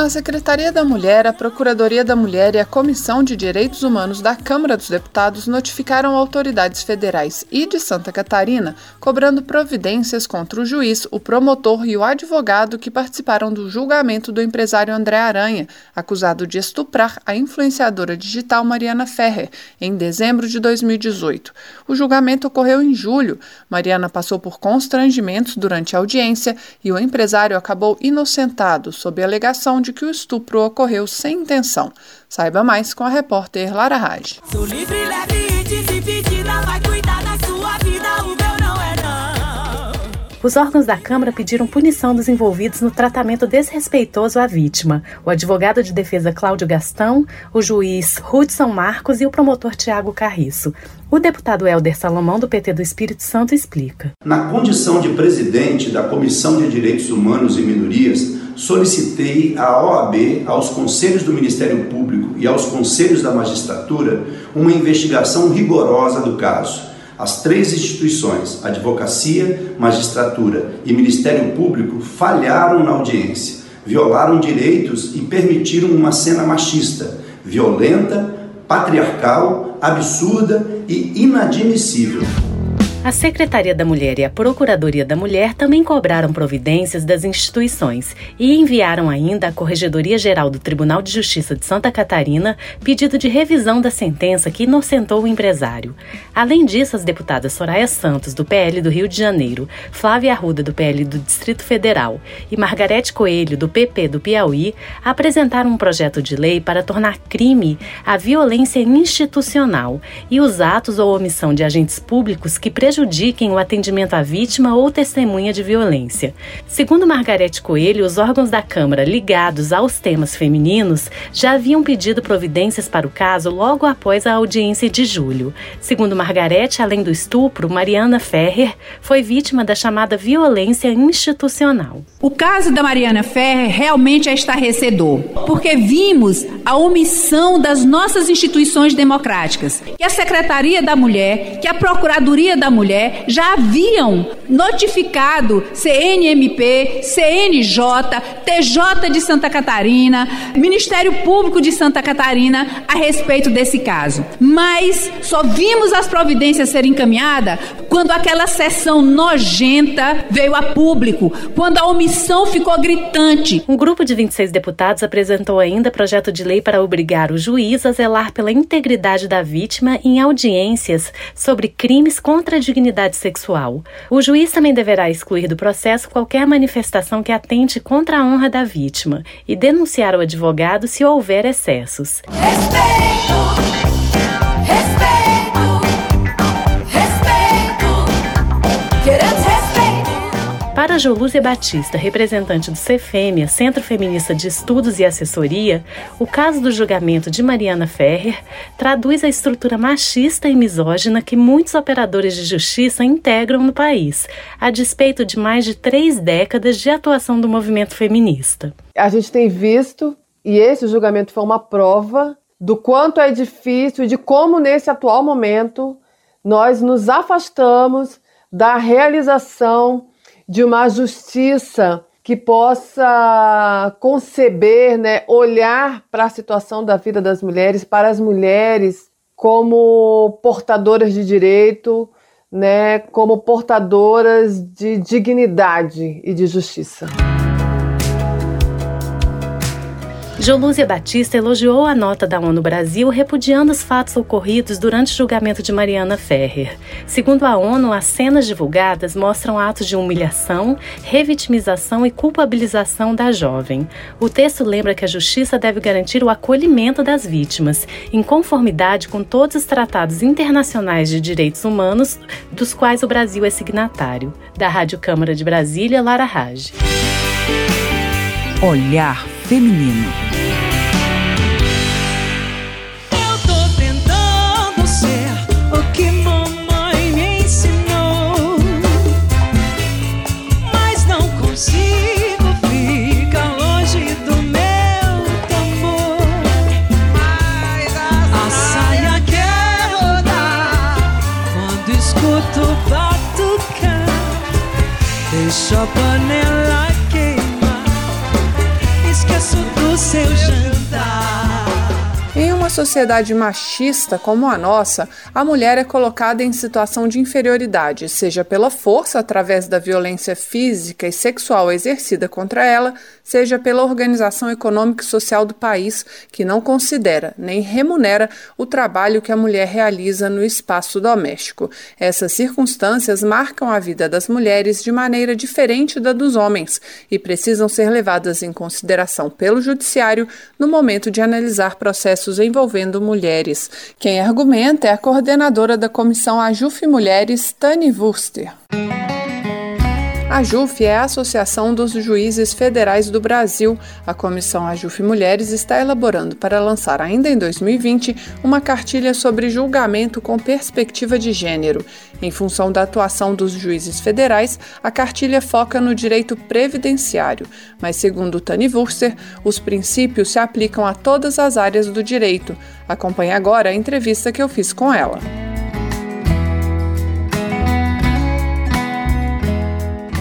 A Secretaria da Mulher, a Procuradoria da Mulher e a Comissão de Direitos Humanos da Câmara dos Deputados notificaram autoridades federais e de Santa Catarina cobrando providências contra o juiz, o promotor e o advogado que participaram do julgamento do empresário André Aranha, acusado de estuprar a influenciadora digital Mariana Ferrer, em dezembro de 2018. O julgamento ocorreu em julho. Mariana passou por constrangimentos durante a audiência e o empresário acabou inocentado sob alegação de que o estupro ocorreu sem intenção. Saiba mais com a repórter Lara Raj. Sou livre, leve e desimpedida, vai cuidar da sua vida, o meu não é não. Os órgãos da Câmara pediram punição dos envolvidos no tratamento desrespeitoso à vítima. O advogado de defesa Cláudio Gastão, o juiz Hudson Marcos e o promotor Tiago Carriço. O deputado Helder Salomão, do PT do Espírito Santo, explica. Na condição de presidente da Comissão de Direitos Humanos e Minorias, solicitei à OAB, aos conselhos do Ministério Público e aos conselhos da magistratura uma investigação rigorosa do caso. As três instituições, Advocacia, Magistratura e Ministério Público, falharam na audiência, violaram direitos e permitiram uma cena machista, violenta, patriarcal, absurda e inadmissível. A Secretaria da Mulher e a Procuradoria da Mulher também cobraram providências das instituições e enviaram ainda à Corregedoria Geral do Tribunal de Justiça de Santa Catarina pedido de revisão da sentença que inocentou o empresário. Além disso, as deputadas Soraya Santos, do PL do Rio de Janeiro, Flávia Arruda, do PL do Distrito Federal e Margarete Coelho, do PP do Piauí, apresentaram um projeto de lei para tornar crime a violência institucional e os atos ou omissão de agentes públicos que prejudiquem o atendimento à vítima ou testemunha de violência. Segundo Margarete Coelho, os órgãos da Câmara ligados aos temas femininos já haviam pedido providências para o caso logo após a audiência de julho. Segundo Margarete, além do estupro, Mariana Ferrer foi vítima da chamada violência institucional. O caso da Mariana Ferrer realmente é estarrecedor, porque vimos a omissão das nossas instituições democráticas, que a Secretaria da Mulher, que a Procuradoria da Mulher, Mulher já haviam notificado CNMP, CNJ, TJ de Santa Catarina, Ministério Público de Santa Catarina a respeito desse caso. Mas só vimos as providências serem encaminhadas quando aquela sessão nojenta veio a público, quando a omissão ficou gritante. Um grupo de 26 deputados apresentou ainda projeto de lei para obrigar o juiz a zelar pela integridade da vítima em audiências sobre crimes contra a dignidade sexual. O juiz também deverá excluir do processo qualquer manifestação que atente contra a honra da vítima e denunciar o advogado se houver excessos. Respeito! Para Jolúzia Batista, representante do CFEMIA, Centro Feminista de Estudos e Assessoria, o caso do julgamento de Mariana Ferrer traduz a estrutura machista e misógina que muitos operadores de justiça integram no país, a despeito de mais de três décadas de atuação do movimento feminista. A gente tem visto, e esse julgamento foi uma prova do quanto é difícil e de como, nesse atual momento, nós nos afastamos da realização de uma justiça que possa conceber, né, olhar para a situação da vida das mulheres, para as mulheres como portadoras de direito, né, como portadoras de dignidade e de justiça. Jolúzia Batista elogiou a nota da ONU Brasil repudiando os fatos ocorridos durante o julgamento de Mariana Ferrer. Segundo a ONU, as cenas divulgadas mostram atos de humilhação, revitimização e culpabilização da jovem. O texto lembra que a justiça deve garantir o acolhimento das vítimas, em conformidade com todos os tratados internacionais de direitos humanos dos quais o Brasil é signatário. Da Rádio Câmara de Brasília, Lara Raj. Olhar feminino. Sociedade machista como a nossa, a mulher é colocada em situação de inferioridade, seja pela força através da violência física e sexual exercida contra ela, seja pela organização econômica e social do país, que não considera nem remunera o trabalho que a mulher realiza no espaço doméstico. Essas circunstâncias marcam a vida das mulheres de maneira diferente da dos homens e precisam ser levadas em consideração pelo judiciário no momento de analisar processos processos envolvendo mulheres. Quem argumenta é a coordenadora da Comissão Ajuf Mulheres, Tani Wurster. A JUF é a Associação dos Juízes Federais do Brasil. A Comissão Ajuf Mulheres está elaborando para lançar ainda em 2020 uma cartilha sobre julgamento com perspectiva de gênero. Em função da atuação dos juízes federais, a cartilha foca no direito previdenciário, mas segundo Tani Wurster, os princípios se aplicam a todas as áreas do direito. Acompanhe agora a entrevista que eu fiz com ela.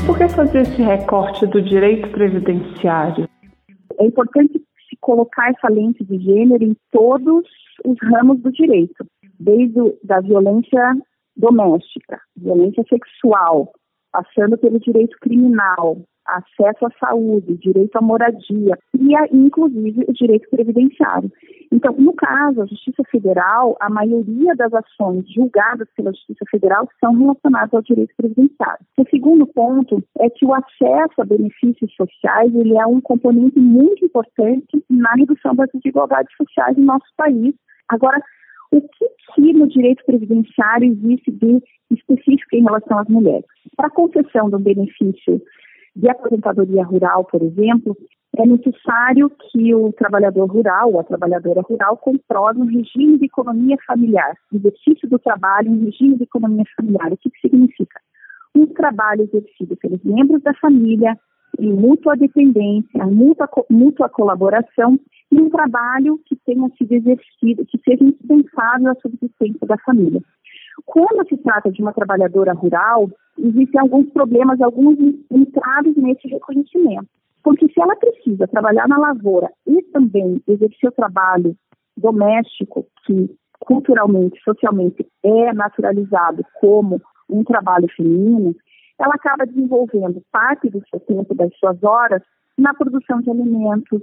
Por que fazer esse recorte do direito previdenciário? É importante se colocar essa lente de gênero em todos os ramos do direito, desde da violência doméstica, violência sexual, passando pelo direito criminal, acesso à saúde, direito à moradia e, inclusive, o direito previdenciário. Então, no caso, a Justiça Federal, a maioria das ações julgadas pela Justiça Federal são relacionadas ao direito previdenciário. O segundo ponto é que o acesso a benefícios sociais ele é um componente muito importante na redução das desigualdades sociais no nosso país. Agora, o que, que no direito previdenciário existe de específico em relação às mulheres? Para a concessão do benefício de aposentadoria rural, por exemplo, é necessário que o trabalhador rural ou a trabalhadora rural comprove um regime de economia familiar, exercício do trabalho em regime de economia familiar. O que, que significa? Um trabalho exercido pelos membros da família, em mútua dependência, mútua, mútua colaboração, e um trabalho que tenha sido exercido, que seja indispensável à subsistência da família. Quando se trata de uma trabalhadora rural, existem alguns problemas, alguns entraves nesse reconhecimento. Porque se ela precisa trabalhar na lavoura e também exercer o trabalho doméstico, que culturalmente, socialmente é naturalizado como um trabalho feminino, ela acaba desenvolvendo parte do seu tempo, das suas horas, na produção de alimentos,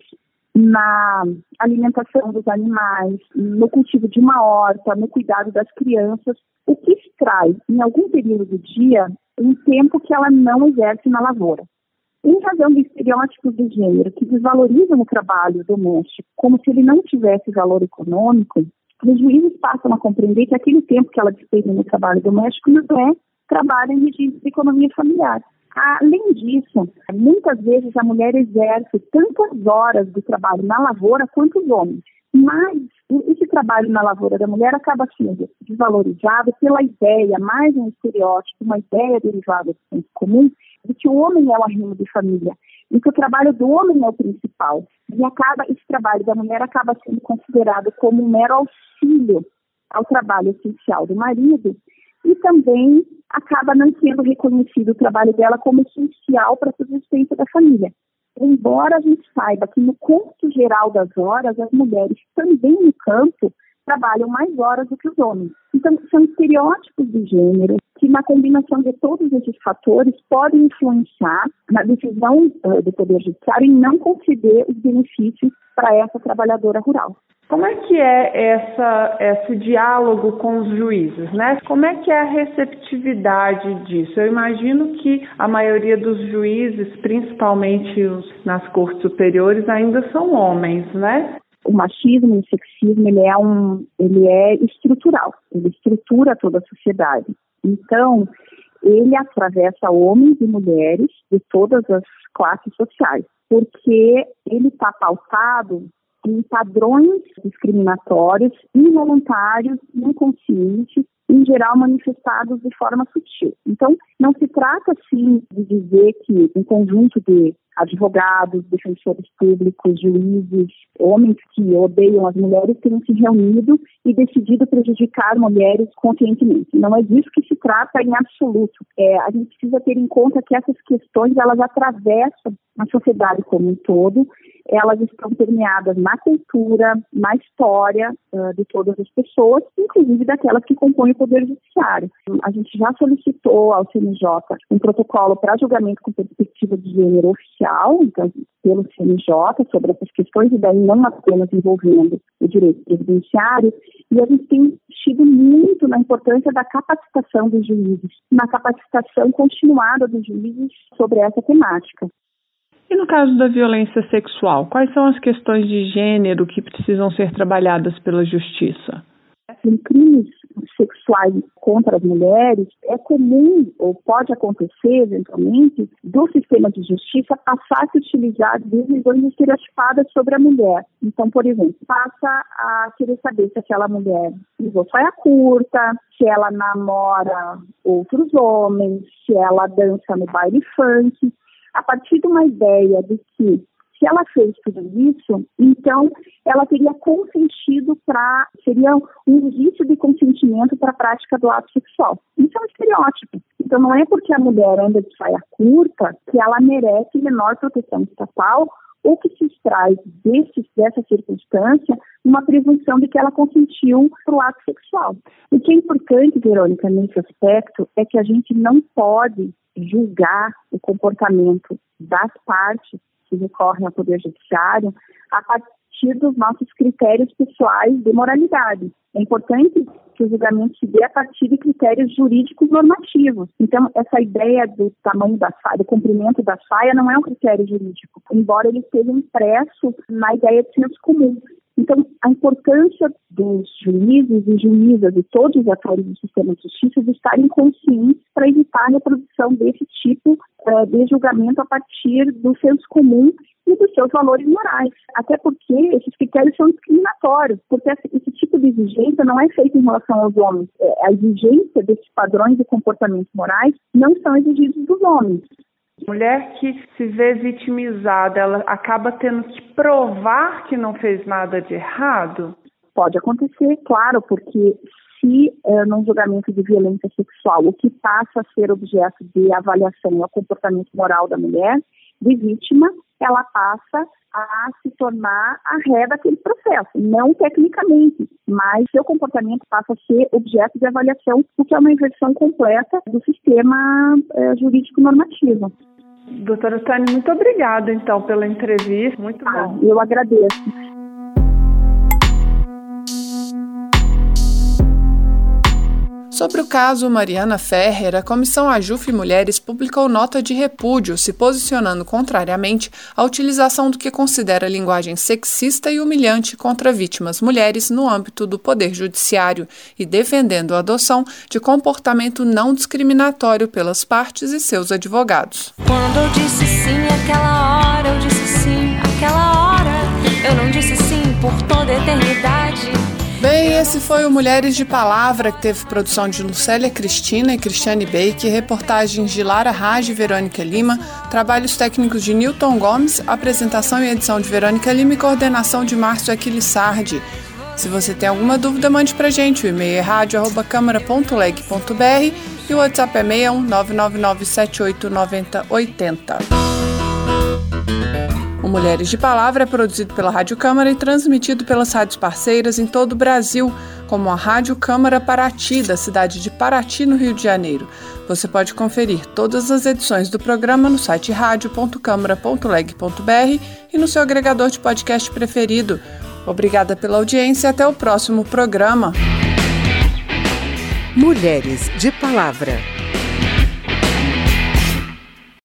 na alimentação dos animais, no cultivo de uma horta, no cuidado das crianças, o que extrai, em algum período do dia, um tempo que ela não exerce na lavoura. Em razão de estereótipos de gênero que desvalorizam o trabalho doméstico como se ele não tivesse valor econômico, os juízes passam a compreender que aquele tempo que ela despende no trabalho doméstico não é trabalho em regime de economia familiar. Além disso, muitas vezes a mulher exerce tantas horas de trabalho na lavoura quanto os homens, mas esse trabalho na lavoura da mulher acaba sendo desvalorizado pela ideia, mais um estereótipo, uma ideia derivada do senso comum, de que o homem é o arrimo de família e que o trabalho do homem é o principal. E acaba esse trabalho da mulher acaba sendo considerado como um mero auxílio ao trabalho essencial do marido e também acaba não sendo reconhecido o trabalho dela como essencial para a subsistência da família. Embora a gente saiba que no custo geral das horas, as mulheres também no campo trabalham mais horas do que os homens. Então, são estereótipos de gênero que, na combinação de todos esses fatores, podem influenciar na decisão uh, do Poder Judiciário em não conceder os benefícios para essa trabalhadora rural. Como é que é essa, esse diálogo com os juízes, né? Como é que é a receptividade disso? Eu imagino que a maioria dos juízes, principalmente os nas cortes superiores, ainda são homens, né? O machismo e o sexismo, ele é um, ele é estrutural, ele estrutura toda a sociedade. Então, ele atravessa homens e mulheres de todas as classes sociais, porque ele está pautado em padrões discriminatórios, involuntários, inconscientes, em geral manifestados de forma sutil. Então, não se trata, sim, de dizer que um conjunto de advogados, defensores públicos, juízes, homens que odeiam as mulheres tenham se reunido e decidido prejudicar mulheres conscientemente. Não é disso que se trata em absoluto. É, a gente precisa ter em conta que essas questões elas atravessam a sociedade como um todo elas estão permeadas na cultura, na história uh, de todas as pessoas, inclusive daquelas que compõem o Poder Judiciário. A gente já solicitou ao CNJ um protocolo para julgamento com perspectiva de gênero oficial, então, pelo CNJ, sobre essas questões, e daí não apenas envolvendo o direito previdenciário, e a gente tem tido muito na importância da capacitação dos juízes, na capacitação continuada dos juízes sobre essa temática. E no caso da violência sexual, quais são as questões de gênero que precisam ser trabalhadas pela justiça? Em crimes sexuais contra as mulheres, é comum ou pode acontecer, eventualmente, do sistema de justiça passar a se utilizar decisões estereotipadas sobre a mulher. Então, por exemplo, passa a querer saber se aquela mulher usou saia curta, se ela namora outros homens, se ela dança no baile funk a partir de uma ideia de que se ela fez tudo isso, então ela teria consentido para. seria um indício de consentimento para a prática do ato sexual. Isso é um estereótipo. Então não é porque a mulher anda de saia curta que ela merece menor proteção estatal ou que se extrai desse, dessa circunstância uma presunção de que ela consentiu para o ato sexual. O que é importante, Verônica, nesse aspecto, é que a gente não pode julgar o comportamento das partes que recorrem ao Poder Judiciário a partir dos nossos critérios pessoais de moralidade. É importante que o julgamento se dê a partir de critérios jurídicos normativos. Então, essa ideia do tamanho da saia, do comprimento da saia, não é um critério jurídico, embora ele esteja impresso na ideia de senso comum. Então, a importância dos juízes e juízas e todos os atores do sistema de justiça de estarem conscientes para evitar a reprodução desse tipo uh, de julgamento a partir do senso comum e dos seus valores morais. Até porque esses critérios são discriminatórios, porque esse tipo de exigência não é feita em relação aos homens. É, a exigência desses padrões de comportamentos morais não são exigidos dos homens. Mulher que se vê vitimizada, ela acaba tendo que provar que não fez nada de errado? Pode acontecer, claro, porque se é, num julgamento de violência sexual o que passa a ser objeto de avaliação é o comportamento moral da mulher, de vítima, ela passa a se tornar a ré daquele processo, não tecnicamente, mas seu comportamento passa a ser objeto de avaliação, o que é uma inversão completa do sistema é, jurídico normativo. Doutora Tânia, muito obrigada então pela entrevista, muito bom. Eu agradeço. Sobre o caso Mariana Ferrer, a Comissão Ajuf Mulheres publicou nota de repúdio, se posicionando contrariamente à utilização do que considera linguagem sexista e humilhante contra vítimas mulheres no âmbito do Poder Judiciário e defendendo a adoção de comportamento não discriminatório pelas partes e seus advogados. Quando eu disse sim aquela hora, eu disse sim aquela hora, eu não disse sim por toda eternidade. Bem, esse foi o Mulheres de Palavra, que teve produção de Lucélia Cristina e Cristiane Bake, reportagens de Lara Raj e Verônica Lima, trabalhos técnicos de Newton Gomes, apresentação e edição de Verônica Lima e coordenação de Márcio Aquilissardi. Se você tem alguma dúvida, mande pra gente. O e-mail é rádio.câmara.leg.br e o WhatsApp é 61 999 o Mulheres de Palavra é produzido pela Rádio Câmara e transmitido pelas rádios parceiras em todo o Brasil, como a Rádio Câmara Paraty, da cidade de Paraty, no Rio de Janeiro. Você pode conferir todas as edições do programa no site radio.câmara.leg.br e no seu agregador de podcast preferido. Obrigada pela audiência e até o próximo programa. Mulheres de Palavra.